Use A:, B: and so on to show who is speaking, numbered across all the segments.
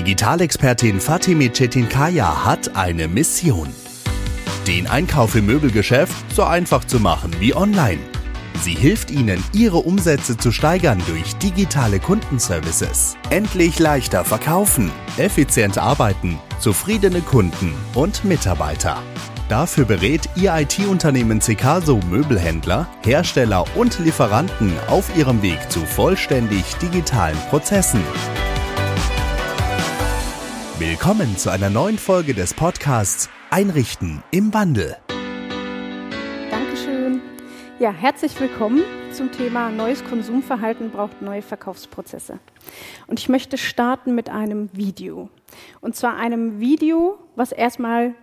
A: Digitalexpertin Fatime Çetinkaya hat eine Mission. Den Einkauf im Möbelgeschäft so einfach zu machen wie online. Sie hilft Ihnen, Ihre Umsätze zu steigern durch digitale Kundenservices. Endlich leichter verkaufen, effizient arbeiten, zufriedene Kunden und Mitarbeiter. Dafür berät Ihr IT-Unternehmen Cecaso Möbelhändler, Hersteller und Lieferanten auf ihrem Weg zu vollständig digitalen Prozessen. Willkommen zu einer neuen Folge des Podcasts Einrichten im Wandel.
B: Dankeschön. Ja, herzlich willkommen zum Thema Neues Konsumverhalten braucht neue Verkaufsprozesse. Und ich möchte starten mit einem Video. Und zwar einem Video, was erstmal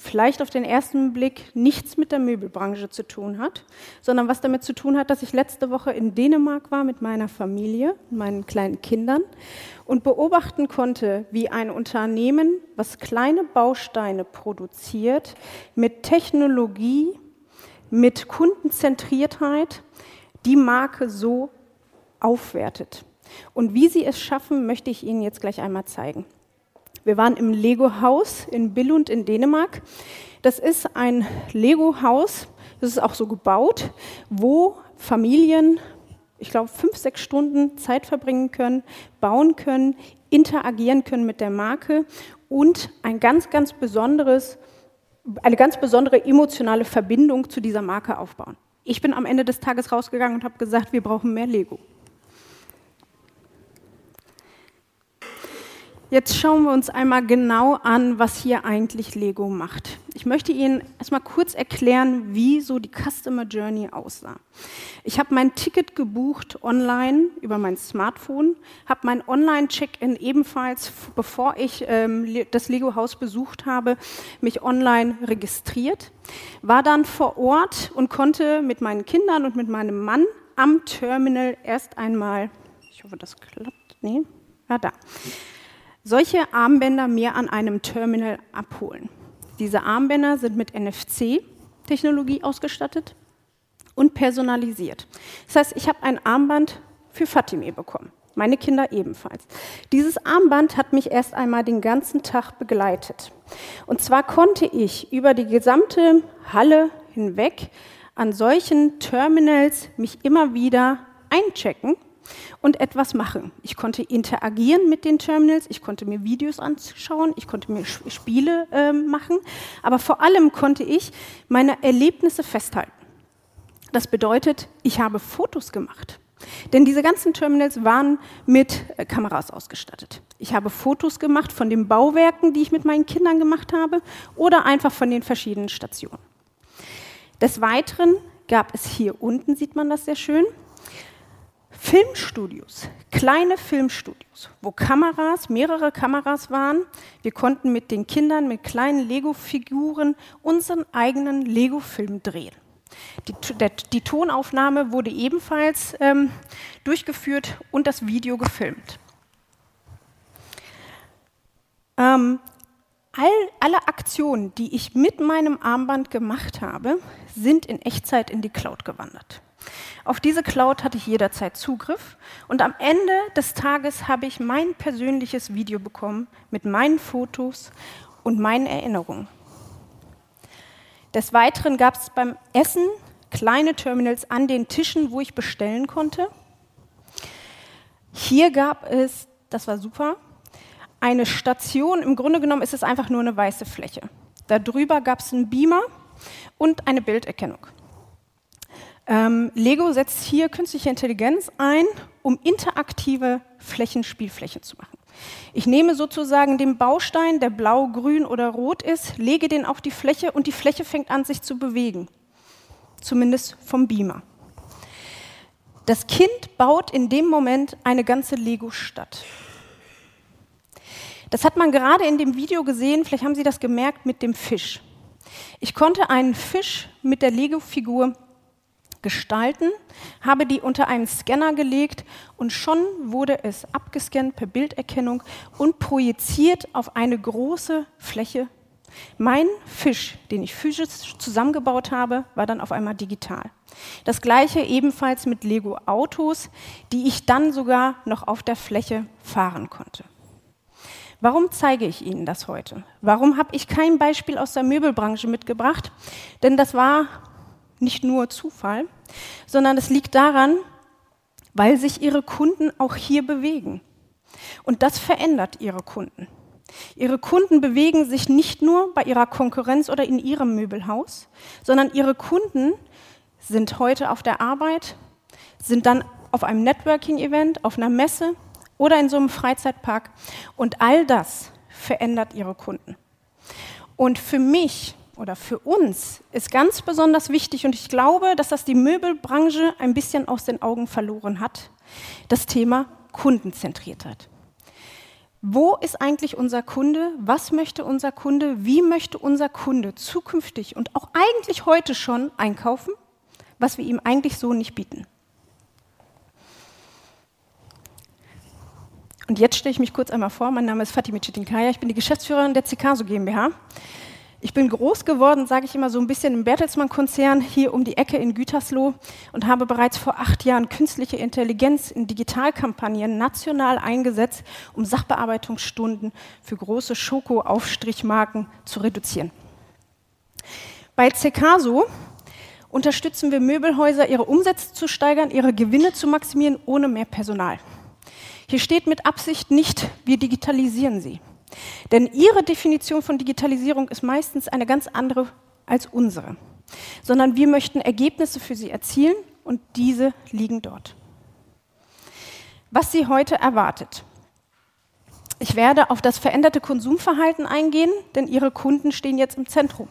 B: vielleicht auf den ersten Blick nichts mit der Möbelbranche zu tun hat, sondern was damit zu tun hat, dass ich letzte Woche in Dänemark war mit meiner Familie, meinen kleinen Kindern und beobachten konnte, wie ein Unternehmen, was kleine Bausteine produziert, mit Technologie, mit Kundenzentriertheit die Marke so aufwertet. Und wie sie es schaffen, möchte ich Ihnen jetzt gleich einmal zeigen. Wir waren im Lego-Haus in Billund in Dänemark. Das ist ein Lego-Haus, das ist auch so gebaut, wo Familien, ich glaube, fünf, sechs Stunden Zeit verbringen können, bauen können, interagieren können mit der Marke und ein ganz, ganz besonderes, eine ganz besondere emotionale Verbindung zu dieser Marke aufbauen. Ich bin am Ende des Tages rausgegangen und habe gesagt, wir brauchen mehr Lego. Jetzt schauen wir uns einmal genau an, was hier eigentlich Lego macht. Ich möchte Ihnen erstmal kurz erklären, wie so die Customer Journey aussah. Ich habe mein Ticket gebucht online über mein Smartphone, habe mein Online-Check-in ebenfalls, bevor ich ähm, das Lego-Haus besucht habe, mich online registriert, war dann vor Ort und konnte mit meinen Kindern und mit meinem Mann am Terminal erst einmal, ich hoffe, das klappt, nee, ja da solche Armbänder mir an einem Terminal abholen. Diese Armbänder sind mit NFC-Technologie ausgestattet und personalisiert. Das heißt, ich habe ein Armband für Fatime bekommen. Meine Kinder ebenfalls. Dieses Armband hat mich erst einmal den ganzen Tag begleitet. Und zwar konnte ich über die gesamte Halle hinweg an solchen Terminals mich immer wieder einchecken und etwas machen. Ich konnte interagieren mit den Terminals, ich konnte mir Videos anschauen, ich konnte mir Spiele äh, machen, aber vor allem konnte ich meine Erlebnisse festhalten. Das bedeutet, ich habe Fotos gemacht. Denn diese ganzen Terminals waren mit äh, Kameras ausgestattet. Ich habe Fotos gemacht von den Bauwerken, die ich mit meinen Kindern gemacht habe, oder einfach von den verschiedenen Stationen. Des Weiteren gab es hier unten, sieht man das sehr schön, Filmstudios, kleine Filmstudios, wo Kameras, mehrere Kameras waren. Wir konnten mit den Kindern, mit kleinen Lego-Figuren unseren eigenen Lego-Film drehen. Die, der, die, Tonaufnahme wurde ebenfalls ähm, durchgeführt und das Video gefilmt. Ähm, all, alle Aktionen, die ich mit meinem Armband gemacht habe, sind in Echtzeit in die Cloud gewandert. Auf diese Cloud hatte ich jederzeit Zugriff und am Ende des Tages habe ich mein persönliches Video bekommen mit meinen Fotos und meinen Erinnerungen. Des Weiteren gab es beim Essen kleine Terminals an den Tischen, wo ich bestellen konnte. Hier gab es, das war super, eine Station. Im Grunde genommen ist es einfach nur eine weiße Fläche. Darüber gab es einen Beamer und eine Bilderkennung. Ähm, Lego setzt hier künstliche Intelligenz ein, um interaktive Flächen, Spielflächen zu machen. Ich nehme sozusagen den Baustein, der blau, grün oder rot ist, lege den auf die Fläche und die Fläche fängt an, sich zu bewegen. Zumindest vom Beamer. Das Kind baut in dem Moment eine ganze Lego-Stadt. Das hat man gerade in dem Video gesehen, vielleicht haben Sie das gemerkt, mit dem Fisch. Ich konnte einen Fisch mit der Lego-Figur gestalten, habe die unter einen Scanner gelegt und schon wurde es abgescannt per Bilderkennung und projiziert auf eine große Fläche. Mein Fisch, den ich physisch zusammengebaut habe, war dann auf einmal digital. Das gleiche ebenfalls mit Lego Autos, die ich dann sogar noch auf der Fläche fahren konnte. Warum zeige ich Ihnen das heute? Warum habe ich kein Beispiel aus der Möbelbranche mitgebracht? Denn das war nicht nur Zufall, sondern es liegt daran, weil sich Ihre Kunden auch hier bewegen. Und das verändert Ihre Kunden. Ihre Kunden bewegen sich nicht nur bei ihrer Konkurrenz oder in ihrem Möbelhaus, sondern ihre Kunden sind heute auf der Arbeit, sind dann auf einem Networking-Event, auf einer Messe oder in so einem Freizeitpark. Und all das verändert ihre Kunden. Und für mich oder für uns ist ganz besonders wichtig, und ich glaube, dass das die Möbelbranche ein bisschen aus den Augen verloren hat, das Thema Kundenzentriertheit. Wo ist eigentlich unser Kunde? Was möchte unser Kunde? Wie möchte unser Kunde zukünftig und auch eigentlich heute schon einkaufen, was wir ihm eigentlich so nicht bieten? Und jetzt stelle ich mich kurz einmal vor. Mein Name ist Fatime Chetinkaya. Ich bin die Geschäftsführerin der Cikaso GmbH. Ich bin groß geworden, sage ich immer, so ein bisschen im Bertelsmann-Konzern hier um die Ecke in Gütersloh und habe bereits vor acht Jahren künstliche Intelligenz in Digitalkampagnen national eingesetzt, um Sachbearbeitungsstunden für große Schoko-Aufstrichmarken zu reduzieren. Bei Cekaso unterstützen wir Möbelhäuser, ihre Umsätze zu steigern, ihre Gewinne zu maximieren, ohne mehr Personal. Hier steht mit Absicht nicht, wir digitalisieren sie. Denn ihre Definition von Digitalisierung ist meistens eine ganz andere als unsere. Sondern wir möchten Ergebnisse für sie erzielen und diese liegen dort. Was sie heute erwartet. Ich werde auf das veränderte Konsumverhalten eingehen, denn ihre Kunden stehen jetzt im Zentrum.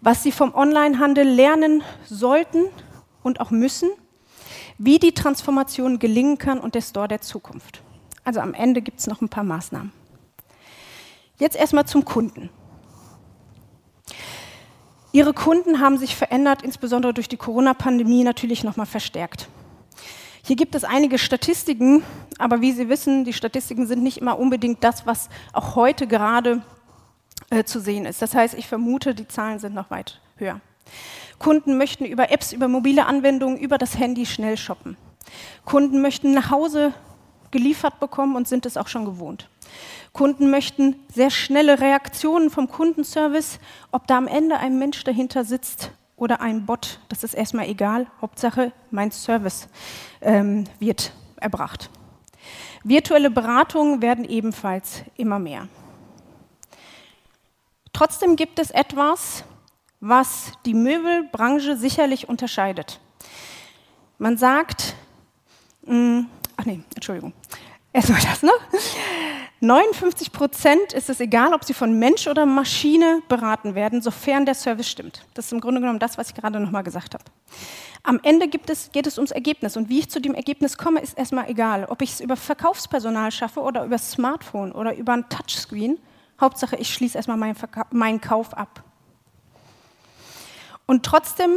B: Was sie vom Onlinehandel lernen sollten und auch müssen wie die Transformation gelingen kann und der Store der Zukunft. Also am Ende gibt es noch ein paar Maßnahmen. Jetzt erstmal zum Kunden. Ihre Kunden haben sich verändert, insbesondere durch die Corona-Pandemie natürlich nochmal verstärkt. Hier gibt es einige Statistiken, aber wie Sie wissen, die Statistiken sind nicht immer unbedingt das, was auch heute gerade äh, zu sehen ist. Das heißt, ich vermute, die Zahlen sind noch weit höher. Kunden möchten über Apps, über mobile Anwendungen, über das Handy schnell shoppen. Kunden möchten nach Hause geliefert bekommen und sind es auch schon gewohnt. Kunden möchten sehr schnelle Reaktionen vom Kundenservice. Ob da am Ende ein Mensch dahinter sitzt oder ein Bot, das ist erstmal egal. Hauptsache, mein Service ähm, wird erbracht. Virtuelle Beratungen werden ebenfalls immer mehr. Trotzdem gibt es etwas, was die Möbelbranche sicherlich unterscheidet. Man sagt, mh, hm, ach nee, Entschuldigung, erstmal das, ne? 59 Prozent ist es egal, ob sie von Mensch oder Maschine beraten werden, sofern der Service stimmt. Das ist im Grunde genommen das, was ich gerade nochmal gesagt habe. Am Ende es, geht es ums Ergebnis und wie ich zu dem Ergebnis komme, ist erstmal egal. Ob ich es über Verkaufspersonal schaffe oder über Smartphone oder über ein Touchscreen, Hauptsache ich schließe erstmal meinen, meinen Kauf ab. Und trotzdem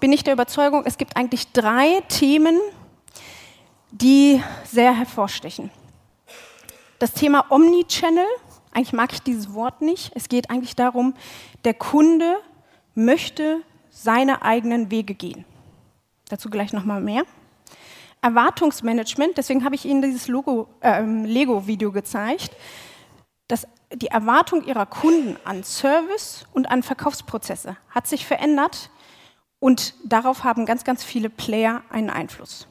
B: bin ich der Überzeugung, es gibt eigentlich drei Themen, die sehr hervorstechen. Das Thema Omnichannel, eigentlich mag ich dieses Wort nicht. Es geht eigentlich darum, der Kunde möchte seine eigenen Wege gehen. Dazu gleich nochmal mehr. Erwartungsmanagement, deswegen habe ich Ihnen dieses äh, Lego-Video gezeigt. Das die Erwartung ihrer Kunden an Service und an Verkaufsprozesse hat sich verändert und darauf haben ganz, ganz viele Player einen Einfluss.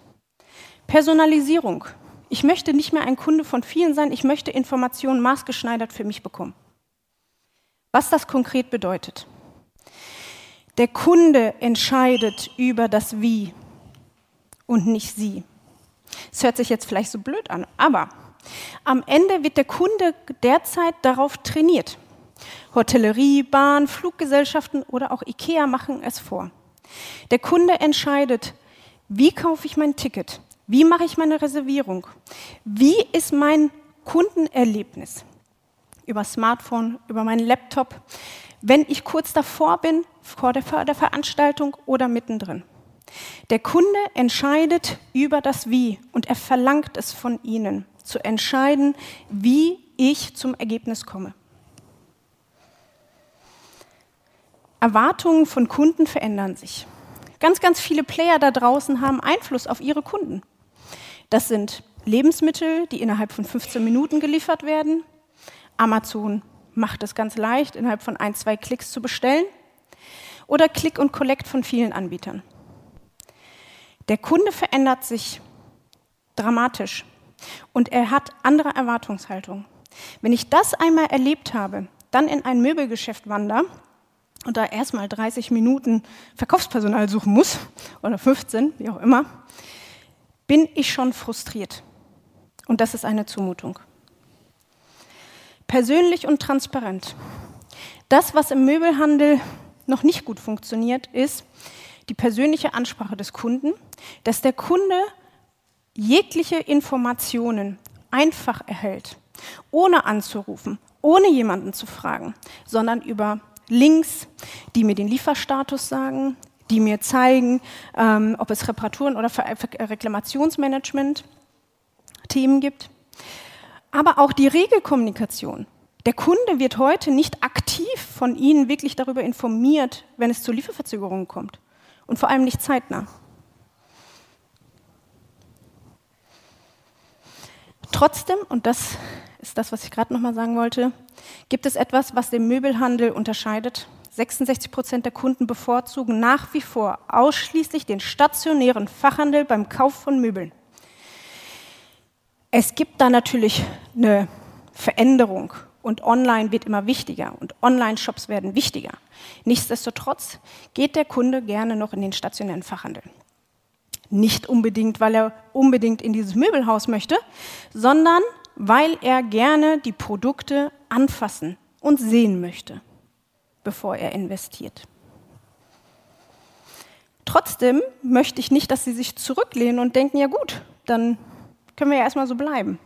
B: Personalisierung. Ich möchte nicht mehr ein Kunde von vielen sein, ich möchte Informationen maßgeschneidert für mich bekommen. Was das konkret bedeutet. Der Kunde entscheidet über das Wie und nicht Sie. Es hört sich jetzt vielleicht so blöd an, aber am Ende wird der Kunde derzeit darauf trainiert. Hotellerie, Bahn, Fluggesellschaften oder auch IKEA machen es vor. Der Kunde entscheidet, wie kaufe ich mein Ticket? Wie mache ich meine Reservierung? Wie ist mein Kundenerlebnis? Über Smartphone, über meinen Laptop, wenn ich kurz davor bin, vor der, der Veranstaltung oder mittendrin. Der Kunde entscheidet über das Wie und er verlangt es von Ihnen zu entscheiden, wie ich zum Ergebnis komme. Erwartungen von Kunden verändern sich. Ganz, ganz viele Player da draußen haben Einfluss auf ihre Kunden. Das sind Lebensmittel, die innerhalb von 15 Minuten geliefert werden. Amazon macht es ganz leicht, innerhalb von ein, zwei Klicks zu bestellen. Oder Click und Collect von vielen Anbietern. Der Kunde verändert sich dramatisch und er hat andere Erwartungshaltungen. Wenn ich das einmal erlebt habe, dann in ein Möbelgeschäft wandere und da erstmal 30 Minuten Verkaufspersonal suchen muss, oder 15, wie auch immer, bin ich schon frustriert. Und das ist eine Zumutung. Persönlich und transparent. Das, was im Möbelhandel noch nicht gut funktioniert, ist die persönliche Ansprache des Kunden, dass der Kunde jegliche Informationen einfach erhält, ohne anzurufen, ohne jemanden zu fragen, sondern über Links, die mir den Lieferstatus sagen, die mir zeigen, ähm, ob es Reparaturen oder Reklamationsmanagement-Themen gibt. Aber auch die Regelkommunikation. Der Kunde wird heute nicht aktiv von Ihnen wirklich darüber informiert, wenn es zu Lieferverzögerungen kommt. Und vor allem nicht zeitnah. Trotzdem, und das ist das, was ich gerade noch mal sagen wollte, gibt es etwas, was den Möbelhandel unterscheidet. 66 Prozent der Kunden bevorzugen nach wie vor ausschließlich den stationären Fachhandel beim Kauf von Möbeln. Es gibt da natürlich eine Veränderung und online wird immer wichtiger und Online-Shops werden wichtiger. Nichtsdestotrotz geht der Kunde gerne noch in den stationären Fachhandel. Nicht unbedingt, weil er unbedingt in dieses Möbelhaus möchte, sondern weil er gerne die Produkte anfassen und sehen möchte, bevor er investiert. Trotzdem möchte ich nicht, dass Sie sich zurücklehnen und denken, ja gut, dann können wir ja erstmal so bleiben.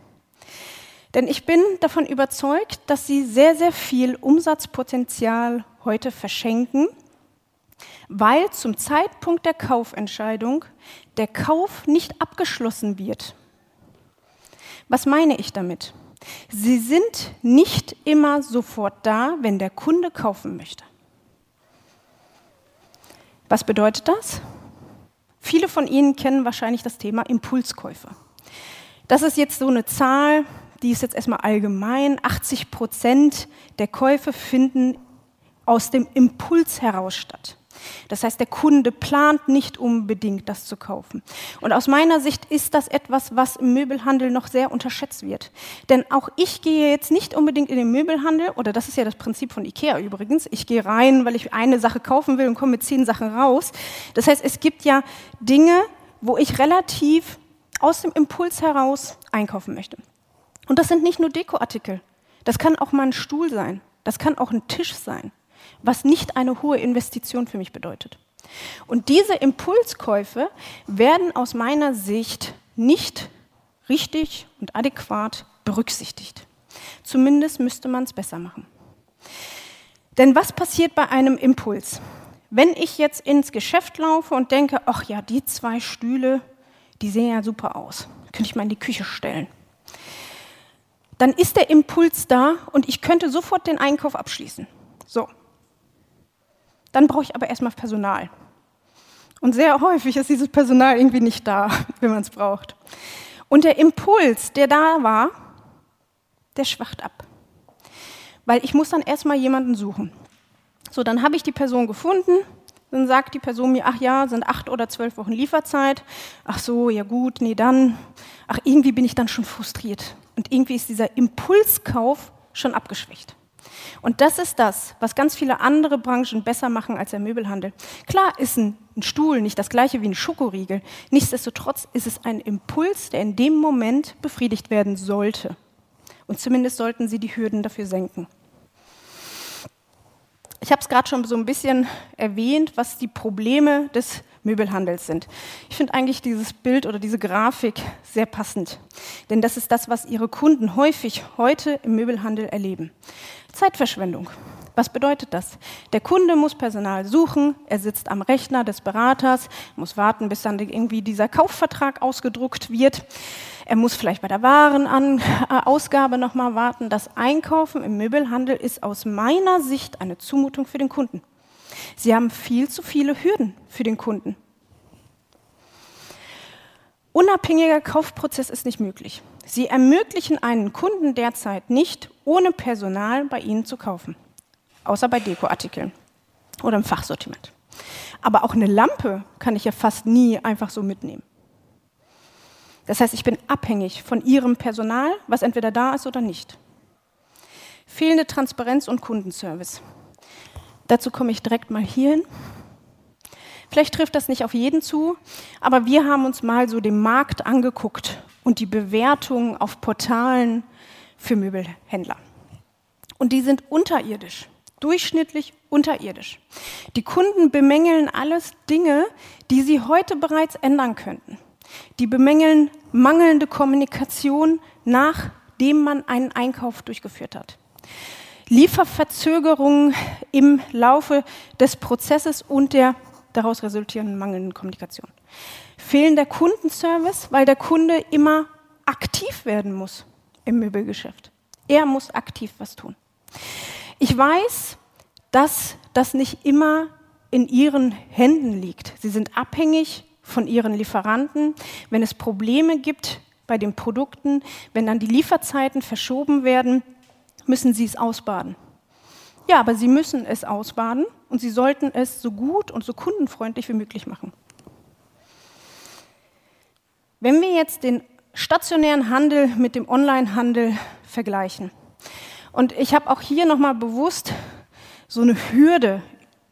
B: Denn ich bin davon überzeugt, dass Sie sehr, sehr viel Umsatzpotenzial heute verschenken, weil zum Zeitpunkt der Kaufentscheidung der Kauf nicht abgeschlossen wird. Was meine ich damit? Sie sind nicht immer sofort da, wenn der Kunde kaufen möchte. Was bedeutet das? Viele von Ihnen kennen wahrscheinlich das Thema Impulskäufe. Das ist jetzt so eine Zahl, die ist jetzt erstmal allgemein. 80 Prozent der Käufe finden aus dem Impuls heraus statt. Das heißt, der Kunde plant nicht unbedingt, das zu kaufen. Und aus meiner Sicht ist das etwas, was im Möbelhandel noch sehr unterschätzt wird. Denn auch ich gehe jetzt nicht unbedingt in den Möbelhandel, oder das ist ja das Prinzip von Ikea übrigens. Ich gehe rein, weil ich eine Sache kaufen will und komme mit zehn Sachen raus. Das heißt, es gibt ja Dinge, wo ich relativ aus dem Impuls heraus einkaufen möchte. Und das sind nicht nur Dekoartikel. Das kann auch mal ein Stuhl sein. Das kann auch ein Tisch sein was nicht eine hohe Investition für mich bedeutet. Und diese Impulskäufe werden aus meiner Sicht nicht richtig und adäquat berücksichtigt. Zumindest müsste man es besser machen. Denn was passiert bei einem Impuls? Wenn ich jetzt ins Geschäft laufe und denke, ach ja, die zwei Stühle, die sehen ja super aus, könnte ich mal in die Küche stellen. Dann ist der Impuls da und ich könnte sofort den Einkauf abschließen. So, dann brauche ich aber erstmal Personal. Und sehr häufig ist dieses Personal irgendwie nicht da, wenn man es braucht. Und der Impuls, der da war, der schwacht ab. Weil ich muss dann erstmal jemanden suchen. So, dann habe ich die Person gefunden, dann sagt die Person mir, ach ja, sind acht oder zwölf Wochen Lieferzeit. Ach so, ja gut, nee, dann. Ach, irgendwie bin ich dann schon frustriert. Und irgendwie ist dieser Impulskauf schon abgeschwächt. Und das ist das, was ganz viele andere Branchen besser machen als der Möbelhandel. Klar ist ein, Stuhl nicht das gleiche wie ein Schokoriegel. Nichtsdestotrotz ist es ein Impuls, der in dem Moment befriedigt werden sollte. Und zumindest sollten Sie die Hürden dafür senken. Ich habe es gerade schon so ein bisschen erwähnt, was die Probleme des Möbelhandels sind. Ich finde eigentlich dieses Bild oder diese Grafik sehr passend, denn das ist das, was Ihre Kunden häufig heute im Möbelhandel erleben. Zeitverschwendung. Was bedeutet das? Der Kunde muss Personal suchen, er sitzt am Rechner des Beraters, muss warten, bis dann irgendwie dieser Kaufvertrag ausgedruckt wird. Er muss vielleicht bei der Warenausgabe nochmal warten. Das Einkaufen im Möbelhandel ist aus meiner Sicht eine Zumutung für den Kunden. Sie haben viel zu viele Hürden für den Kunden. Unabhängiger Kaufprozess ist nicht möglich. Sie ermöglichen einen Kunden derzeit nicht, ohne Personal bei Ihnen zu kaufen, außer bei Dekoartikeln oder im Fachsortiment. Aber auch eine Lampe kann ich ja fast nie einfach so mitnehmen. Das heißt, ich bin abhängig von Ihrem Personal, was entweder da ist oder nicht. Fehlende Transparenz und Kundenservice. Dazu komme ich direkt mal hierhin. Vielleicht trifft das nicht auf jeden zu, aber wir haben uns mal so den Markt angeguckt und die Bewertungen auf Portalen für Möbelhändler. Und die sind unterirdisch, durchschnittlich unterirdisch. Die Kunden bemängeln alles Dinge, die sie heute bereits ändern könnten. Die bemängeln mangelnde Kommunikation, nachdem man einen Einkauf durchgeführt hat. Lieferverzögerungen im Laufe des Prozesses und der daraus resultierenden mangelnden Kommunikation. Fehlender Kundenservice, weil der Kunde immer aktiv werden muss im Möbelgeschäft. Er muss aktiv was tun. Ich weiß, dass das nicht immer in Ihren Händen liegt. Sie sind abhängig von Ihren Lieferanten. Wenn es Probleme gibt bei den Produkten, wenn dann die Lieferzeiten verschoben werden, müssen Sie es ausbaden. Ja, aber Sie müssen es ausbaden und Sie sollten es so gut und so kundenfreundlich wie möglich machen. Wenn wir jetzt den stationären Handel mit dem Onlinehandel vergleichen, und ich habe auch hier nochmal bewusst so eine Hürde,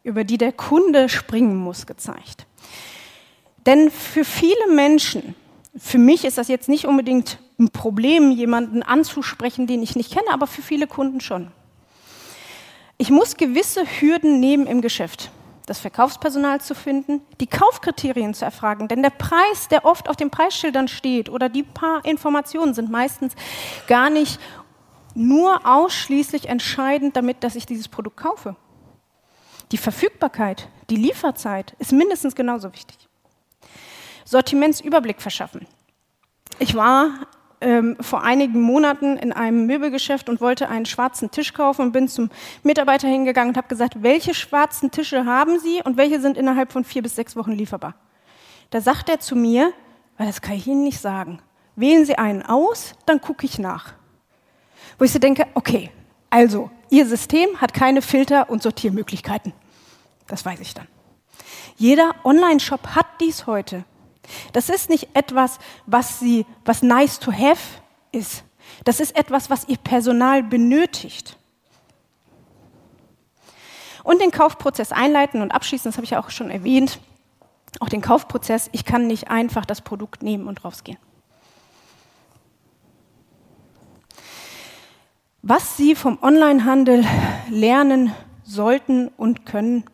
B: über die der Kunde springen muss, gezeigt. Denn für viele Menschen, für mich ist das jetzt nicht unbedingt ein Problem, jemanden anzusprechen, den ich nicht kenne, aber für viele Kunden schon. Ich muss gewisse Hürden nehmen im Geschäft. Das Verkaufspersonal zu finden, die Kaufkriterien zu erfragen, denn der Preis, der oft auf den Preisschildern steht oder die paar Informationen sind meistens gar nicht nur ausschließlich entscheidend damit, dass ich dieses Produkt kaufe. Die Verfügbarkeit, die Lieferzeit ist mindestens genauso wichtig. Sortimentsüberblick verschaffen. Ich war ähm, vor einigen Monaten in einem Möbelgeschäft und wollte einen schwarzen Tisch kaufen und bin zum Mitarbeiter hingegangen und habe gesagt, welche schwarzen Tische haben Sie und welche sind innerhalb von vier bis sechs Wochen lieferbar? Da sagt er zu mir, weil das kann ich Ihnen nicht sagen, wählen Sie einen aus, dann gucke ich nach. Wo ich so denke, okay, also Ihr System hat keine Filter und Sortiermöglichkeiten. Das weiß ich dann. Jeder Online-Shop hat dies heute. Das ist nicht etwas, was, sie, was nice to have ist. Das ist etwas, was ihr Personal benötigt. Und den Kaufprozess einleiten und abschließen, das habe ich ja auch schon erwähnt. Auch den Kaufprozess, ich kann nicht einfach das Produkt nehmen und rausgehen. Was Sie vom Onlinehandel lernen sollten und können.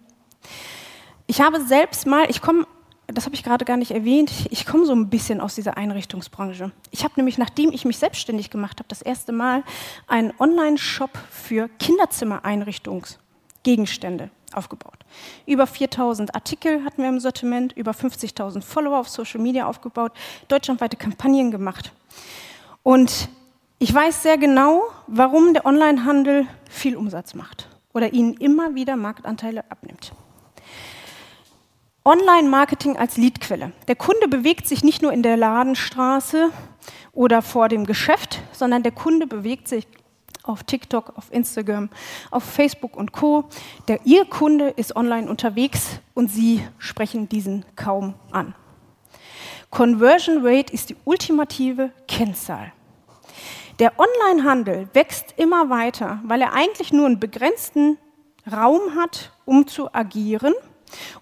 B: Ich habe selbst mal, ich komme das habe ich gerade gar nicht erwähnt, ich komme so ein bisschen aus dieser Einrichtungsbranche. Ich habe nämlich, nachdem ich mich selbstständig gemacht habe, das erste Mal einen Online-Shop für Kinderzimmereinrichtungsgegenstände aufgebaut. Über 4000 Artikel hatten wir im Sortiment, über 50.000 Follower auf Social Media aufgebaut, deutschlandweite Kampagnen gemacht. Und ich weiß sehr genau, warum der Onlinehandel viel Umsatz macht oder ihnen immer wieder Marktanteile abnimmt. Online-Marketing als Leadquelle. Der Kunde bewegt sich nicht nur in der Ladenstraße oder vor dem Geschäft, sondern der Kunde bewegt sich auf TikTok, auf Instagram, auf Facebook und Co. Der, Ihr Kunde ist online unterwegs und Sie sprechen diesen kaum an. Conversion Rate ist die ultimative Kennzahl. Der Onlinehandel wächst immer weiter, weil er eigentlich nur einen begrenzten Raum hat, um zu agieren –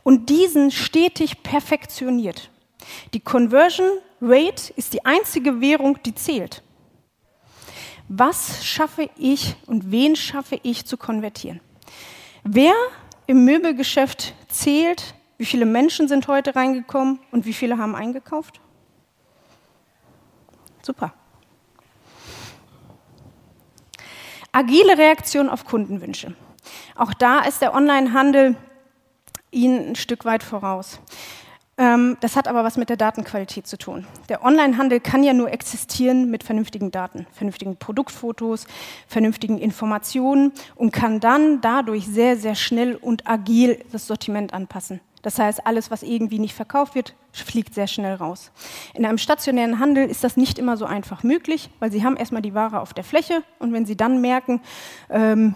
B: und diesen stetig perfektioniert. Die Conversion Rate ist die einzige Währung, die zählt. Was schaffe ich und wen schaffe ich zu konvertieren? Wer im Möbelgeschäft zählt, wie viele Menschen sind heute reingekommen und wie viele haben eingekauft? Super. Agile Reaktion auf Kundenwünsche. Auch da ist der Onlinehandel ihnen ein Stück weit voraus. Ähm, das hat aber was mit der Datenqualität zu tun. Der Onlinehandel kann ja nur existieren mit vernünftigen Daten, vernünftigen Produktfotos, vernünftigen Informationen und kann dann dadurch sehr, sehr schnell und agil das Sortiment anpassen. Das heißt, alles, was irgendwie nicht verkauft wird, fliegt sehr schnell raus. In einem stationären Handel ist das nicht immer so einfach möglich, weil sie haben erstmal die Ware auf der Fläche und wenn sie dann merken, ähm,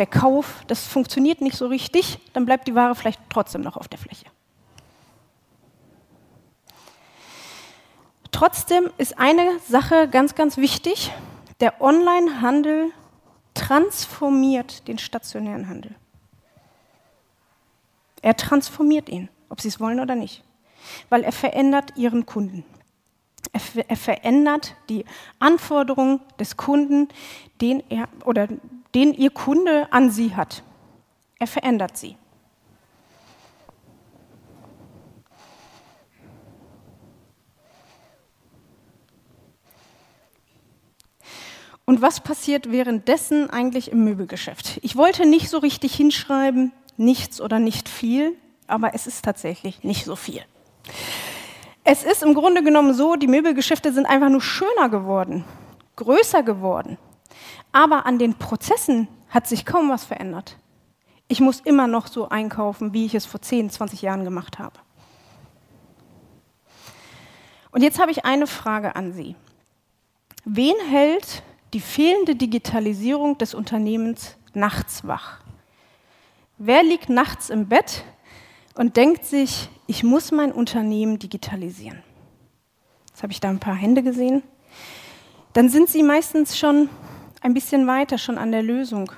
B: der Kauf, das funktioniert nicht so richtig, dann bleibt die Ware vielleicht trotzdem noch auf der Fläche. Trotzdem ist eine Sache ganz, ganz wichtig. Der Onlinehandel transformiert den stationären Handel. Er transformiert ihn, ob Sie es wollen oder nicht, weil er verändert Ihren Kunden. Er, er verändert die Anforderungen des Kunden, den er oder den Ihr Kunde an Sie hat. Er verändert sie. Und was passiert währenddessen eigentlich im Möbelgeschäft? Ich wollte nicht so richtig hinschreiben, nichts oder nicht viel, aber es ist tatsächlich nicht so viel. Es ist im Grunde genommen so, die Möbelgeschäfte sind einfach nur schöner geworden, größer geworden. Aber an den Prozessen hat sich kaum was verändert. Ich muss immer noch so einkaufen, wie ich es vor 10, 20 Jahren gemacht habe. Und jetzt habe ich eine Frage an Sie. Wen hält die fehlende Digitalisierung des Unternehmens nachts wach? Wer liegt nachts im Bett und denkt sich, ich muss mein Unternehmen digitalisieren? Jetzt habe ich da ein paar Hände gesehen. Dann sind Sie meistens schon ein bisschen weiter schon an der Lösung.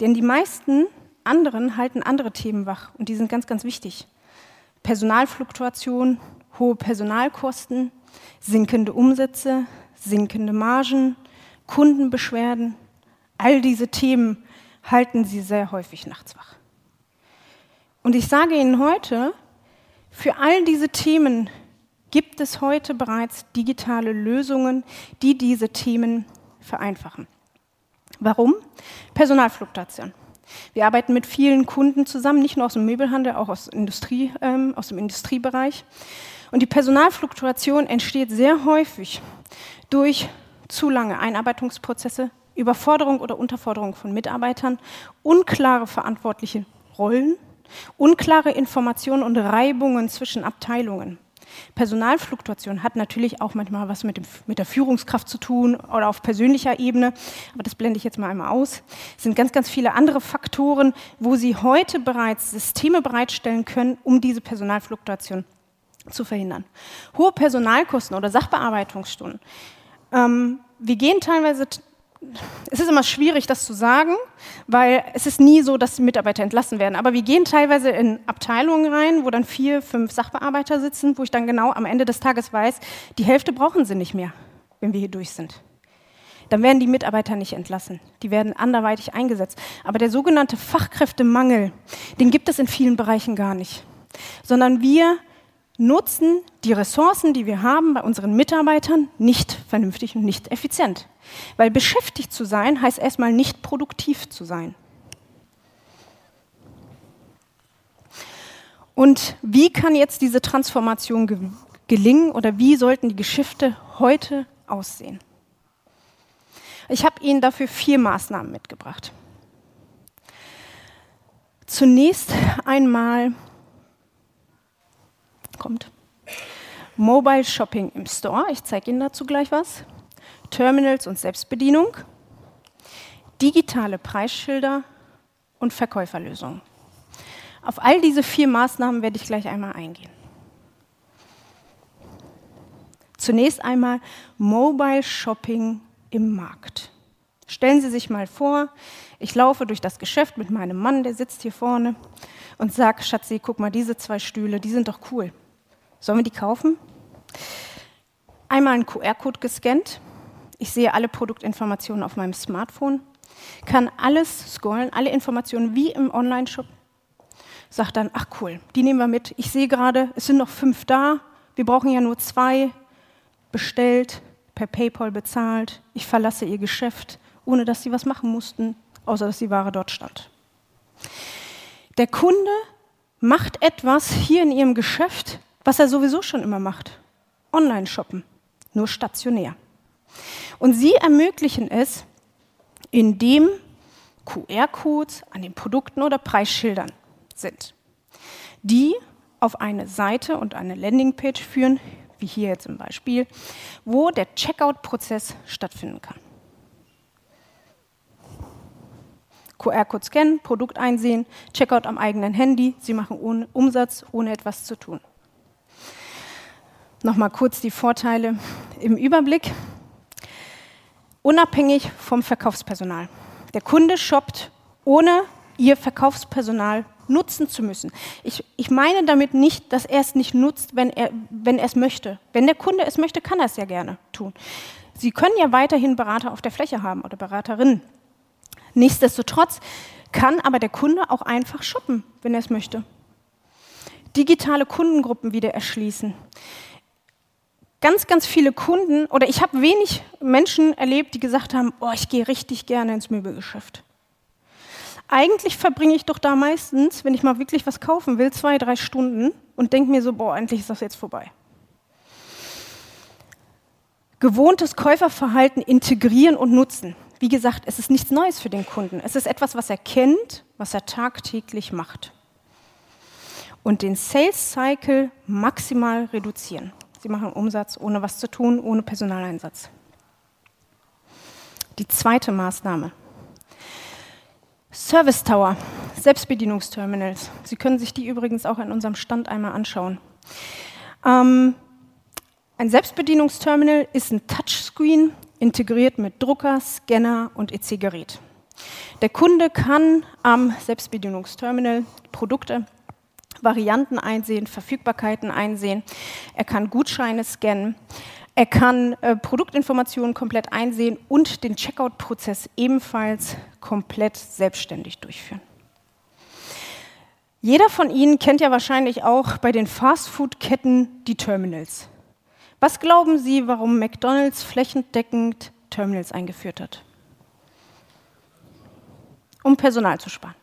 B: Denn die meisten anderen halten andere Themen wach und die sind ganz, ganz wichtig. Personalfluktuation, hohe Personalkosten, sinkende Umsätze, sinkende Margen, Kundenbeschwerden, all diese Themen halten sie sehr häufig nachts wach. Und ich sage Ihnen heute, für all diese Themen gibt es heute bereits digitale Lösungen, die diese Themen vereinfachen. Warum? Personalfluktuation. Wir arbeiten mit vielen Kunden zusammen, nicht nur aus dem Möbelhandel, auch aus, Industrie, ähm, aus dem Industriebereich. Und die Personalfluktuation entsteht sehr häufig durch zu lange Einarbeitungsprozesse, Überforderung oder Unterforderung von Mitarbeitern, unklare verantwortliche Rollen, unklare Informationen und Reibungen zwischen Abteilungen. Personalfluktuation hat natürlich auch manchmal was mit, dem, mit, der Führungskraft zu tun oder auf persönlicher Ebene, aber das blende ich jetzt mal einmal aus. Es sind ganz, ganz viele andere Faktoren, wo Sie heute bereits Systeme bereitstellen können, um diese Personalfluktuation zu verhindern. Hohe Personalkosten oder Sachbearbeitungsstunden. Ähm, wir gehen teilweise es ist immer schwierig, das zu sagen, weil es ist nie so, dass die Mitarbeiter entlassen werden. Aber wir gehen teilweise in Abteilungen rein, wo dann vier, fünf Sachbearbeiter sitzen, wo ich dann genau am Ende des Tages weiß, die Hälfte brauchen sie nicht mehr, wenn wir hier durch sind. Dann werden die Mitarbeiter nicht entlassen. Die werden anderweitig eingesetzt. Aber der sogenannte Fachkräftemangel, den gibt es in vielen Bereichen gar nicht. Sondern wir nutzen die Ressourcen, die wir haben bei unseren Mitarbeitern, nicht vernünftig und nicht effizient. Weil beschäftigt zu sein heißt erstmal nicht produktiv zu sein. Und wie kann jetzt diese Transformation ge gelingen oder wie sollten die Geschäfte heute aussehen? Ich habe Ihnen dafür vier Maßnahmen mitgebracht. Zunächst einmal kommt Mobile Shopping im Store. Ich zeige Ihnen dazu gleich was. Terminals und Selbstbedienung, digitale Preisschilder und Verkäuferlösungen. Auf all diese vier Maßnahmen werde ich gleich einmal eingehen. Zunächst einmal Mobile Shopping im Markt. Stellen Sie sich mal vor, ich laufe durch das Geschäft mit meinem Mann, der sitzt hier vorne, und sage, Schatzi, guck mal, diese zwei Stühle, die sind doch cool. Sollen wir die kaufen? Einmal einen QR-Code gescannt, ich sehe alle Produktinformationen auf meinem Smartphone, kann alles scrollen, alle Informationen wie im Online-Shop. Sagt dann, ach cool, die nehmen wir mit. Ich sehe gerade, es sind noch fünf da, wir brauchen ja nur zwei. Bestellt, per PayPal bezahlt, ich verlasse ihr Geschäft, ohne dass sie was machen mussten, außer dass die Ware dort stand. Der Kunde macht etwas hier in ihrem Geschäft, was er sowieso schon immer macht. Online shoppen, nur stationär. Und sie ermöglichen es, indem QR-Codes an den Produkten oder Preisschildern sind. die auf eine Seite und eine Landingpage führen, wie hier jetzt im Beispiel, wo der Checkout-Prozess stattfinden kann. QR-Code scannen, Produkt einsehen, Checkout am eigenen Handy. Sie machen ohne Umsatz, ohne etwas zu tun. Nochmal kurz die Vorteile im Überblick. Unabhängig vom Verkaufspersonal. Der Kunde shoppt, ohne ihr Verkaufspersonal nutzen zu müssen. Ich, ich meine damit nicht, dass er es nicht nutzt, wenn er, wenn er es möchte. Wenn der Kunde es möchte, kann er es ja gerne tun. Sie können ja weiterhin Berater auf der Fläche haben oder Beraterinnen. Nichtsdestotrotz kann aber der Kunde auch einfach shoppen, wenn er es möchte. Digitale Kundengruppen wieder erschließen. Ganz, ganz viele Kunden, oder ich habe wenig Menschen erlebt, die gesagt haben, oh, ich gehe richtig gerne ins Möbelgeschäft. Eigentlich verbringe ich doch da meistens, wenn ich mal wirklich was kaufen will, zwei, drei Stunden und denke mir so, boah, endlich ist das jetzt vorbei. Gewohntes Käuferverhalten integrieren und nutzen. Wie gesagt, es ist nichts Neues für den Kunden. Es ist etwas, was er kennt, was er tagtäglich macht. Und den Sales Cycle maximal reduzieren. Sie machen Umsatz ohne was zu tun, ohne Personaleinsatz. Die zweite Maßnahme. Service Tower, Selbstbedienungsterminals. Sie können sich die übrigens auch in unserem Stand einmal anschauen. Ähm, ein Selbstbedienungsterminal ist ein Touchscreen, integriert mit Drucker, Scanner und EC-Gerät. Der Kunde kann am Selbstbedienungsterminal Produkte, Varianten einsehen, Verfügbarkeiten einsehen. Er kann Gutscheine scannen. Er kann äh, Produktinformationen komplett einsehen und den Checkout-Prozess ebenfalls komplett selbstständig durchführen. Jeder von Ihnen kennt ja wahrscheinlich auch bei den Fastfood-Ketten die Terminals. Was glauben Sie, warum McDonald's flächendeckend Terminals eingeführt hat? Um Personal zu sparen.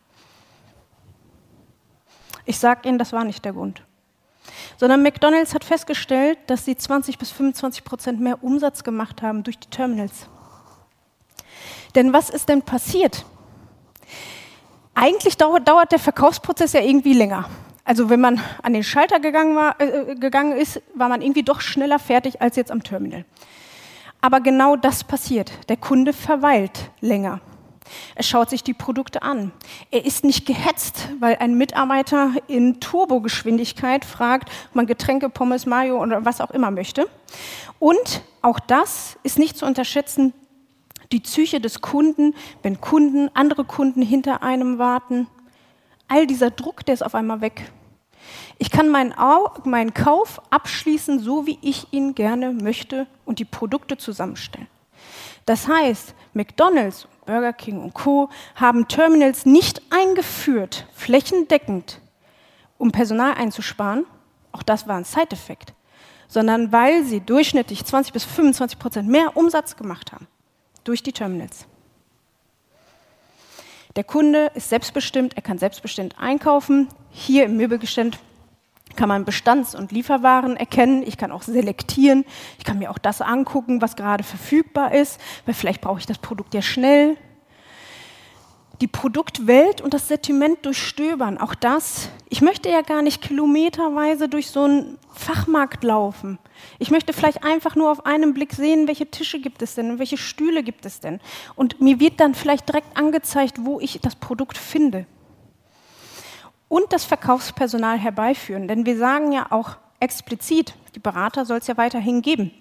B: Ich sage Ihnen, das war nicht der Grund. Sondern McDonald's hat festgestellt, dass sie 20 bis 25 Prozent mehr Umsatz gemacht haben durch die Terminals. Denn was ist denn passiert? Eigentlich dauert, dauert der Verkaufsprozess ja irgendwie länger. Also wenn man an den Schalter gegangen, war, äh, gegangen ist, war man irgendwie doch schneller fertig als jetzt am Terminal. Aber genau das passiert. Der Kunde verweilt länger. Er schaut sich die Produkte an. Er ist nicht gehetzt, weil ein Mitarbeiter in Turbogeschwindigkeit fragt, ob man Getränke, Pommes, Mayo oder was auch immer möchte. Und auch das ist nicht zu unterschätzen, die Psyche des Kunden, wenn Kunden, andere Kunden hinter einem warten. All dieser Druck, der ist auf einmal weg. Ich kann meinen, meinen Kauf abschließen, so wie ich ihn gerne möchte und die Produkte zusammenstellen. Das heißt, McDonald's, Burger King und Co. haben Terminals nicht eingeführt, flächendeckend, um Personal einzusparen. Auch das war ein Side-Effekt. Sondern weil sie durchschnittlich 20 bis 25 Prozent mehr Umsatz gemacht haben durch die Terminals. Der Kunde ist selbstbestimmt, er kann selbstbestimmt einkaufen. Hier im Möbelgeschäft kann man Bestands- und Lieferwaren erkennen. Ich kann auch selektieren. Ich kann mir auch das angucken, was gerade verfügbar ist, weil vielleicht brauche ich das Produkt ja schnell. Die Produktwelt und das Sortiment durchstöbern, auch das. Ich möchte ja gar nicht kilometerweise durch so einen Fachmarkt laufen. Ich möchte vielleicht einfach nur auf einen Blick sehen, welche Tische gibt es denn und welche Stühle gibt es denn. Und mir wird dann vielleicht direkt angezeigt, wo ich das Produkt finde und das Verkaufspersonal herbeiführen. Denn wir sagen ja auch explizit, die Berater soll es ja weiterhin geben.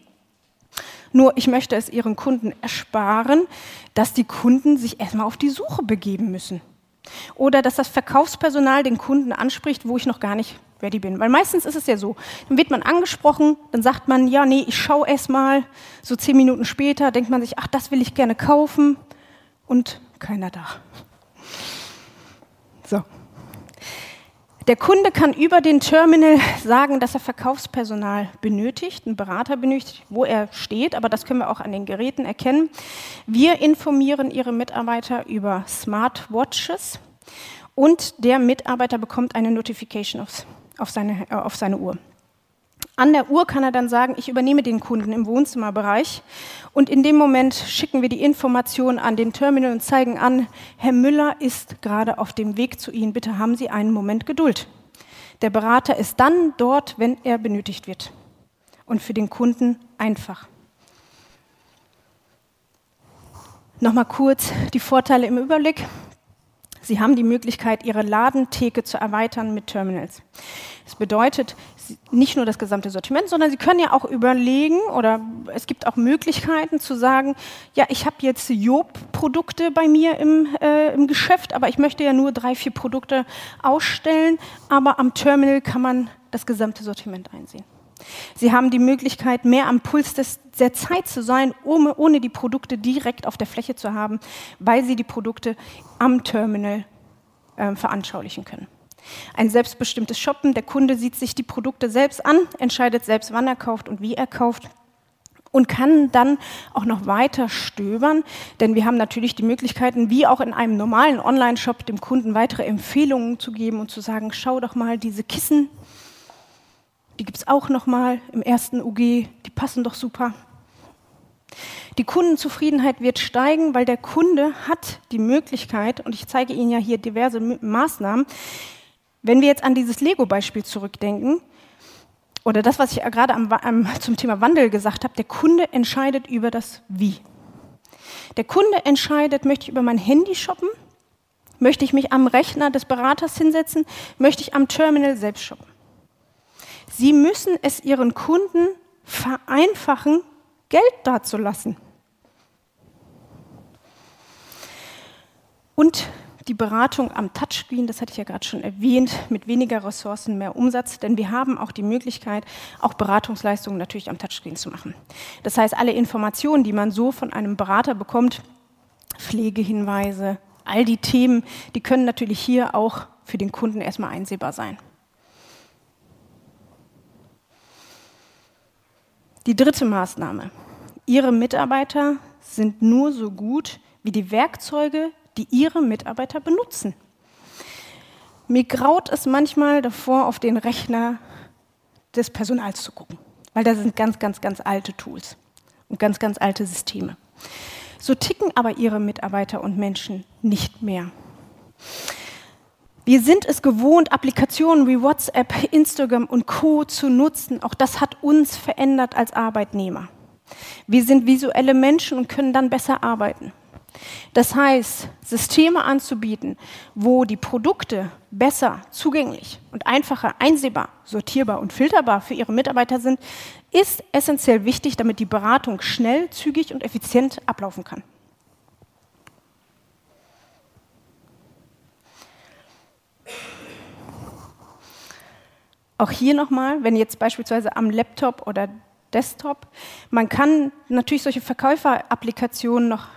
B: Nur ich möchte es ihren Kunden ersparen, dass die Kunden sich erstmal auf die Suche begeben müssen. Oder dass das Verkaufspersonal den Kunden anspricht, wo ich noch gar nicht ready bin. Weil meistens ist es ja so, dann wird man angesprochen, dann sagt man, ja, nee, ich schaue erst mal. So zehn Minuten später denkt man sich, ach, das will ich gerne kaufen. Und keiner da. So, der Kunde kann über den Terminal sagen, dass er Verkaufspersonal benötigt, einen Berater benötigt, wo er steht, aber das können wir auch an den Geräten erkennen. Wir informieren Ihre Mitarbeiter über Smartwatches und der Mitarbeiter bekommt eine Notification auf, auf, seine, äh, auf seine Uhr. An der Uhr kann er dann sagen, ich übernehme den Kunden im Wohnzimmerbereich und in dem Moment schicken wir die Information an den Terminal und zeigen an, Herr Müller ist gerade auf dem Weg zu Ihnen, bitte haben Sie einen Moment Geduld. Der Berater ist dann dort, wenn er benötigt wird. Und für den Kunden einfach. Nochmal kurz die Vorteile im Überblick. Sie haben die Möglichkeit, Ihre Ladentheke zu erweitern mit Terminals. Das bedeutet nicht nur das gesamte Sortiment, sondern Sie können ja auch überlegen oder es gibt auch Möglichkeiten zu sagen, ja, ich habe jetzt Job-Produkte bei mir im, äh, im Geschäft, aber ich möchte ja nur drei, vier Produkte ausstellen, aber am Terminal kann man das gesamte Sortiment einsehen. Sie haben die Möglichkeit, mehr am Puls des, der Zeit zu sein, ohne, ohne die Produkte direkt auf der Fläche zu haben, weil Sie die Produkte am Terminal äh, veranschaulichen können. Ein selbstbestimmtes Shoppen, der Kunde sieht sich die Produkte selbst an, entscheidet selbst, wann er kauft und wie er kauft und kann dann auch noch weiter stöbern, denn wir haben natürlich die Möglichkeiten, wie auch in einem normalen Online-Shop, dem Kunden weitere Empfehlungen zu geben und zu sagen, schau doch mal diese Kissen, die gibt es auch noch mal im ersten UG, die passen doch super. Die Kundenzufriedenheit wird steigen, weil der Kunde hat die Möglichkeit, und ich zeige Ihnen ja hier diverse Maßnahmen, wenn wir jetzt an dieses Lego-Beispiel zurückdenken, oder das, was ich gerade am, am, zum Thema Wandel gesagt habe, der Kunde entscheidet über das Wie. Der Kunde entscheidet, möchte ich über mein Handy shoppen, möchte ich mich am Rechner des Beraters hinsetzen, möchte ich am Terminal selbst shoppen. Sie müssen es Ihren Kunden vereinfachen, Geld dazulassen. Und die Beratung am Touchscreen, das hatte ich ja gerade schon erwähnt, mit weniger Ressourcen mehr Umsatz, denn wir haben auch die Möglichkeit, auch Beratungsleistungen natürlich am Touchscreen zu machen. Das heißt, alle Informationen, die man so von einem Berater bekommt, Pflegehinweise, all die Themen, die können natürlich hier auch für den Kunden erstmal einsehbar sein. Die dritte Maßnahme. Ihre Mitarbeiter sind nur so gut wie die Werkzeuge, die Ihre Mitarbeiter benutzen. Mir graut es manchmal davor, auf den Rechner des Personals zu gucken, weil da sind ganz, ganz, ganz alte Tools und ganz, ganz alte Systeme. So ticken aber Ihre Mitarbeiter und Menschen nicht mehr. Wir sind es gewohnt, Applikationen wie WhatsApp, Instagram und Co zu nutzen. Auch das hat uns verändert als Arbeitnehmer. Wir sind visuelle Menschen und können dann besser arbeiten. Das heißt, Systeme anzubieten, wo die Produkte besser zugänglich und einfacher einsehbar, sortierbar und filterbar für ihre Mitarbeiter sind, ist essentiell wichtig, damit die Beratung schnell, zügig und effizient ablaufen kann. Auch hier nochmal, wenn jetzt beispielsweise am Laptop oder Desktop, man kann natürlich solche Verkäuferapplikationen noch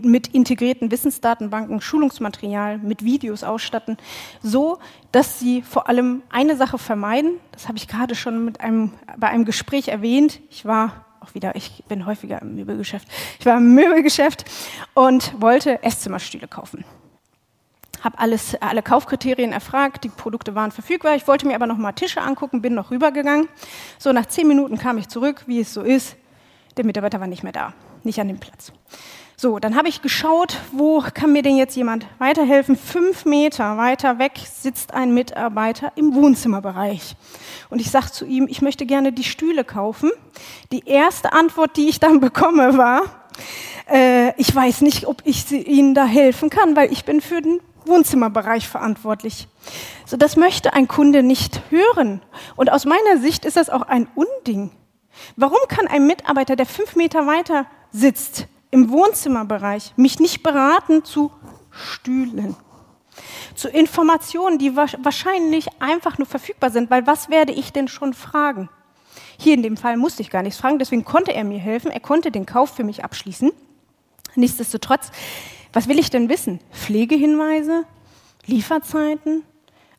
B: mit integrierten Wissensdatenbanken, Schulungsmaterial, mit Videos ausstatten, so dass sie vor allem eine Sache vermeiden. Das habe ich gerade schon mit einem, bei einem Gespräch erwähnt. Ich war auch wieder, ich bin häufiger im Möbelgeschäft. Ich war im Möbelgeschäft und wollte Esszimmerstühle kaufen. Habe alles, alle Kaufkriterien erfragt, die Produkte waren verfügbar. Ich wollte mir aber noch mal Tische angucken, bin noch rübergegangen. So nach zehn Minuten kam ich zurück, wie es so ist. Der Mitarbeiter war nicht mehr da, nicht an dem Platz. So, dann habe ich geschaut, wo kann mir denn jetzt jemand weiterhelfen? Fünf Meter weiter weg sitzt ein Mitarbeiter im Wohnzimmerbereich. Und ich sage zu ihm, ich möchte gerne die Stühle kaufen. Die erste Antwort, die ich dann bekomme, war, äh, ich weiß nicht, ob ich Ihnen da helfen kann, weil ich bin für den Wohnzimmerbereich verantwortlich. So, das möchte ein Kunde nicht hören. Und aus meiner Sicht ist das auch ein Unding. Warum kann ein Mitarbeiter, der fünf Meter weiter sitzt, im Wohnzimmerbereich mich nicht beraten zu Stühlen, zu Informationen, die wahrscheinlich einfach nur verfügbar sind, weil was werde ich denn schon fragen? Hier in dem Fall musste ich gar nichts fragen, deswegen konnte er mir helfen, er konnte den Kauf für mich abschließen. Nichtsdestotrotz, was will ich denn wissen? Pflegehinweise, Lieferzeiten?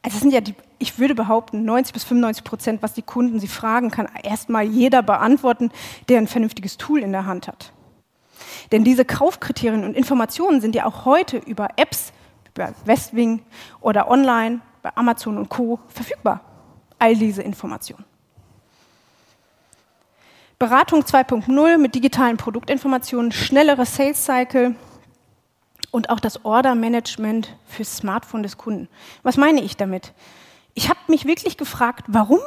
B: Also das sind ja die, ich würde behaupten, 90 bis 95 Prozent, was die Kunden sie fragen, kann erstmal jeder beantworten, der ein vernünftiges Tool in der Hand hat. Denn diese Kaufkriterien und Informationen sind ja auch heute über Apps, über Westwing oder online bei Amazon und Co. verfügbar. All diese Informationen. Beratung 2.0 mit digitalen Produktinformationen, schnellere Sales Cycle und auch das Order Management fürs Smartphone des Kunden. Was meine ich damit? Ich habe mich wirklich gefragt, warum?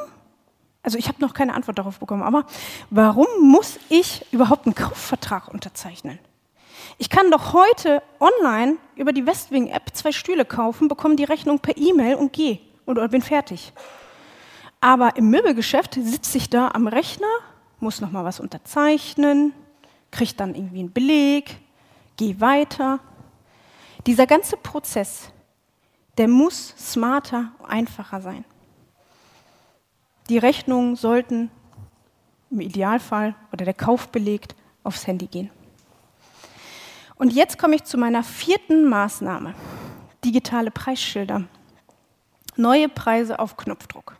B: Also ich habe noch keine Antwort darauf bekommen, aber warum muss ich überhaupt einen Kaufvertrag unterzeichnen? Ich kann doch heute online über die Westwing-App zwei Stühle kaufen, bekomme die Rechnung per E-Mail und gehe oder bin fertig. Aber im Möbelgeschäft sitze ich da am Rechner, muss noch mal was unterzeichnen, kriege dann irgendwie einen Beleg, gehe weiter. Dieser ganze Prozess, der muss smarter, einfacher sein. Die Rechnungen sollten im Idealfall oder der Kaufbeleg aufs Handy gehen. Und jetzt komme ich zu meiner vierten Maßnahme, digitale Preisschilder. Neue Preise auf Knopfdruck.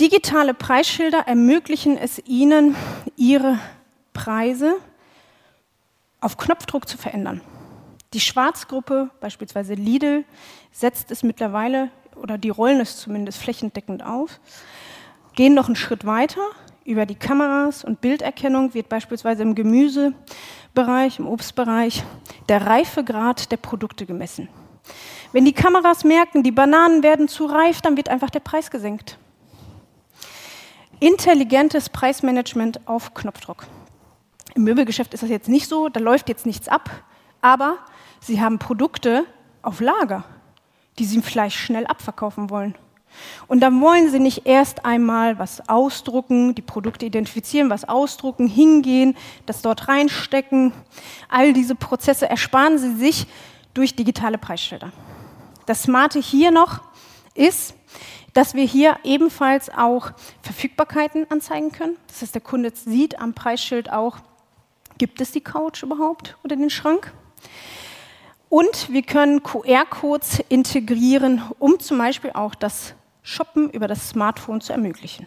B: Digitale Preisschilder ermöglichen es Ihnen, Ihre Preise auf Knopfdruck zu verändern. Die Schwarzgruppe, beispielsweise Lidl, setzt es mittlerweile, oder die rollen es zumindest flächendeckend auf, gehen noch einen Schritt weiter. Über die Kameras und Bilderkennung wird beispielsweise im Gemüsebereich, im Obstbereich der Reifegrad der Produkte gemessen. Wenn die Kameras merken, die Bananen werden zu reif, dann wird einfach der Preis gesenkt. Intelligentes Preismanagement auf Knopfdruck. Im Möbelgeschäft ist das jetzt nicht so, da läuft jetzt nichts ab, aber sie haben Produkte auf Lager, die sie vielleicht schnell abverkaufen wollen. Und dann wollen sie nicht erst einmal was ausdrucken, die Produkte identifizieren, was ausdrucken, hingehen, das dort reinstecken. All diese Prozesse ersparen sie sich durch digitale Preisschilder. Das Smarte hier noch ist, dass wir hier ebenfalls auch Verfügbarkeiten anzeigen können. Das heißt, der Kunde sieht am Preisschild auch, gibt es die Couch überhaupt oder den Schrank? Und wir können QR-Codes integrieren, um zum Beispiel auch das Shoppen über das Smartphone zu ermöglichen.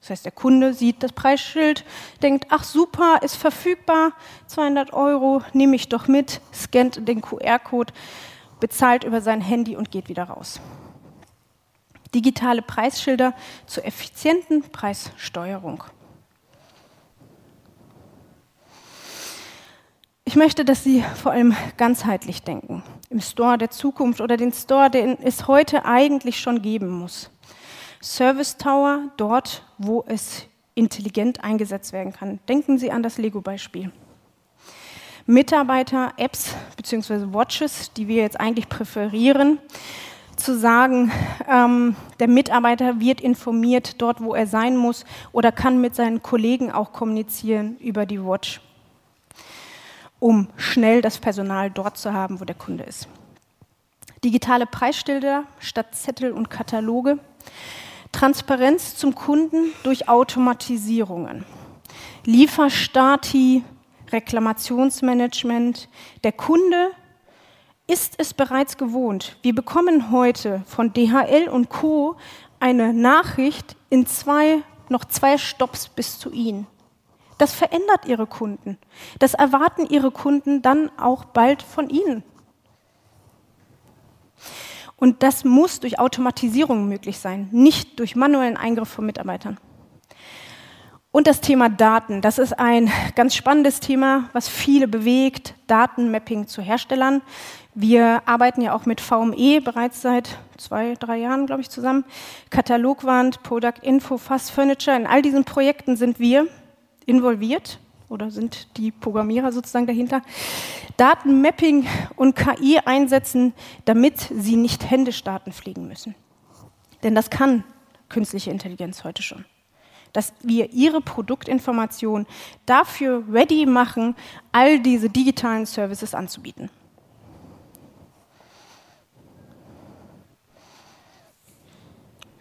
B: Das heißt, der Kunde sieht das Preisschild, denkt, ach super, ist verfügbar, 200 Euro, nehme ich doch mit, scannt den QR-Code, bezahlt über sein Handy und geht wieder raus. Digitale Preisschilder zur effizienten Preissteuerung. Ich möchte, dass Sie vor allem ganzheitlich denken. Im Store der Zukunft oder den Store, den es heute eigentlich schon geben muss. Service Tower, dort, wo es intelligent eingesetzt werden kann. Denken Sie an das Lego-Beispiel. Mitarbeiter-Apps bzw. Watches, die wir jetzt eigentlich präferieren, zu sagen, ähm, der Mitarbeiter wird informiert dort, wo er sein muss oder kann mit seinen Kollegen auch kommunizieren über die Watch um schnell das Personal dort zu haben, wo der Kunde ist. Digitale Preisschilder statt Zettel und Kataloge. Transparenz zum Kunden durch Automatisierungen. Lieferstati, Reklamationsmanagement. Der Kunde ist es bereits gewohnt. Wir bekommen heute von DHL und Co. eine Nachricht in zwei, noch zwei Stops bis zu Ihnen. Das verändert ihre Kunden. Das erwarten ihre Kunden dann auch bald von ihnen. Und das muss durch Automatisierung möglich sein, nicht durch manuellen Eingriff von Mitarbeitern. Und das Thema Daten, das ist ein ganz spannendes Thema, was viele bewegt, Datenmapping zu Herstellern. Wir arbeiten ja auch mit VME bereits seit zwei, drei Jahren, glaube ich, zusammen. Katalogwand, Product Info, Fast Furniture, in all diesen Projekten sind wir involviert oder sind die Programmierer sozusagen dahinter, Datenmapping und KI einsetzen, damit sie nicht händisch Daten pflegen müssen. Denn das kann künstliche Intelligenz heute schon. Dass wir ihre Produktinformation dafür ready machen, all diese digitalen Services anzubieten.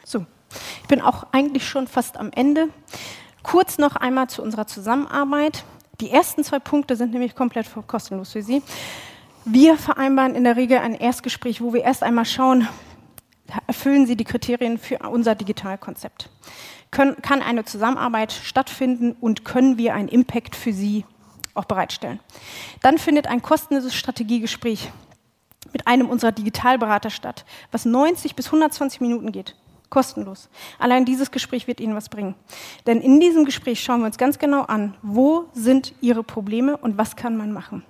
B: So, ich bin auch eigentlich schon fast am Ende. Kurz noch einmal zu unserer Zusammenarbeit. Die ersten zwei Punkte sind nämlich komplett kostenlos für Sie. Wir vereinbaren in der Regel ein Erstgespräch, wo wir erst einmal schauen, erfüllen Sie die Kriterien für unser Digitalkonzept. Kann eine Zusammenarbeit stattfinden und können wir einen Impact für Sie auch bereitstellen. Dann findet ein kostenloses Strategiegespräch mit einem unserer Digitalberater statt, was 90 bis 120 Minuten geht. Kostenlos. Allein dieses Gespräch wird Ihnen was bringen. Denn in diesem Gespräch schauen wir uns ganz genau an, wo sind Ihre Probleme und was kann man machen.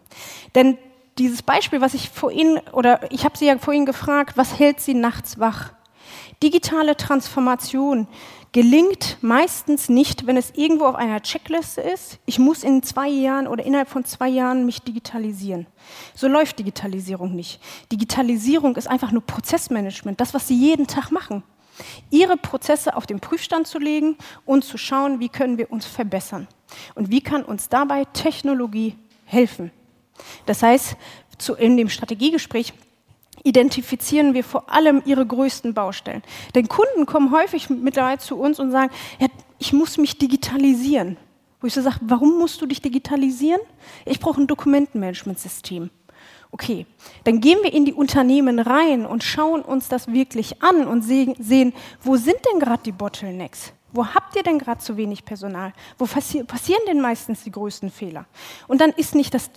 B: Denn dieses Beispiel, was ich vorhin, oder ich habe Sie ja vorhin gefragt, was hält Sie nachts wach? Digitale Transformation gelingt meistens nicht, wenn es irgendwo auf einer Checkliste ist. Ich muss in zwei Jahren oder innerhalb von zwei Jahren mich digitalisieren. So läuft Digitalisierung nicht. Digitalisierung ist einfach nur Prozessmanagement, das, was Sie jeden Tag machen. Ihre Prozesse auf den Prüfstand zu legen und zu schauen, wie können wir uns verbessern und wie kann uns dabei Technologie helfen. Das heißt, in dem Strategiegespräch identifizieren wir vor allem ihre größten Baustellen. Denn Kunden kommen häufig mittlerweile zu uns und sagen, ja, ich muss mich digitalisieren. Wo ich so sage, warum musst du dich digitalisieren? Ich brauche ein Dokumentenmanagementsystem. Okay, dann gehen wir in die Unternehmen rein und schauen uns das wirklich an und sehen, wo sind denn gerade die Bottlenecks? Wo habt ihr denn gerade zu wenig Personal? Wo passieren denn meistens die größten Fehler? Und dann ist nicht das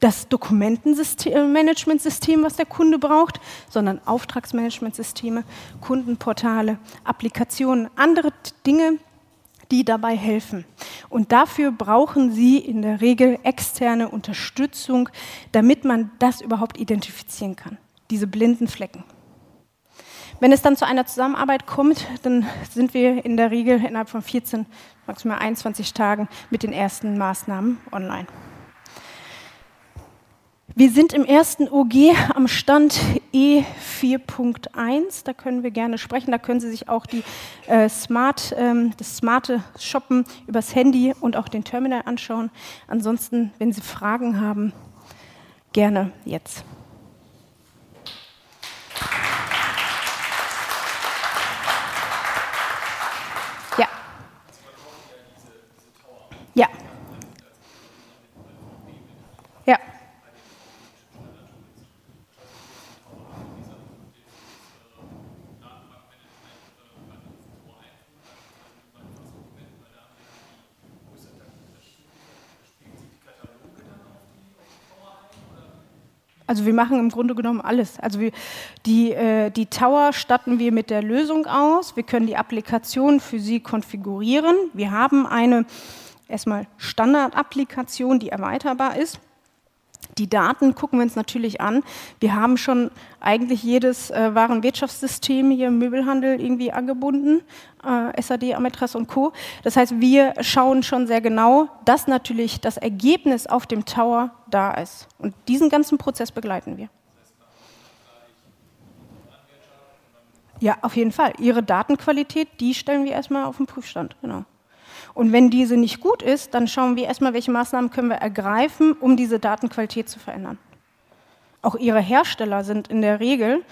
B: das Dokumentenmanagementsystem, was der Kunde braucht, sondern Auftragsmanagementsysteme, Kundenportale, Applikationen, andere Dinge, die dabei helfen. Und dafür brauchen Sie in der Regel externe Unterstützung, damit man das überhaupt identifizieren kann, diese blinden Flecken. Wenn es dann zu einer Zusammenarbeit kommt, dann sind wir in der Regel innerhalb von 14, maximal 21 Tagen mit den ersten Maßnahmen online. Wir sind im ersten OG am Stand E4.1. Da können wir gerne sprechen. Da können Sie sich auch die, äh, Smart, ähm, das smarte Shoppen übers Handy und auch den Terminal anschauen. Ansonsten, wenn Sie Fragen haben, gerne jetzt. Ja. Ja. Also wir machen im Grunde genommen alles. Also wir, die, äh, die Tower statten wir mit der Lösung aus. Wir können die Applikation für sie konfigurieren. Wir haben eine erstmal Standard-Applikation, die erweiterbar ist. Die Daten gucken wir uns natürlich an. Wir haben schon eigentlich jedes äh, Warenwirtschaftssystem hier im Möbelhandel irgendwie angebunden, äh, SAD, Ametras und Co. Das heißt, wir schauen schon sehr genau, dass natürlich das Ergebnis auf dem Tower da ist. Und diesen ganzen Prozess begleiten wir. Ja, auf jeden Fall. Ihre Datenqualität, die stellen wir erstmal auf den Prüfstand. Genau. Und wenn diese nicht gut ist, dann schauen wir erstmal, welche Maßnahmen können wir ergreifen, um diese Datenqualität zu verändern. Auch ihre Hersteller sind in der Regel,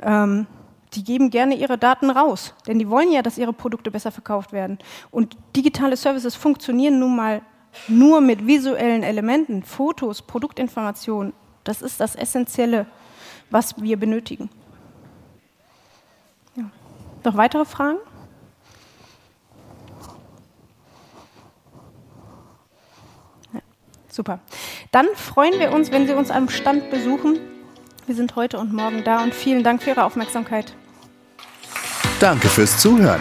B: ähm, die geben gerne ihre Daten raus, denn die wollen ja, dass ihre Produkte besser verkauft werden. Und digitale Services funktionieren nun mal nur mit visuellen Elementen, Fotos, Produktinformationen. Das ist das Essentielle, was wir benötigen. Ja. Noch weitere Fragen? Super. Dann freuen wir uns, wenn Sie uns am Stand besuchen. Wir sind heute und morgen da und vielen Dank für Ihre Aufmerksamkeit.
A: Danke fürs Zuhören.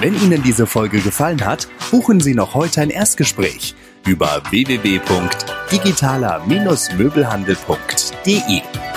A: Wenn Ihnen diese Folge gefallen hat, buchen Sie noch heute ein Erstgespräch über www.digitaler-möbelhandel.de.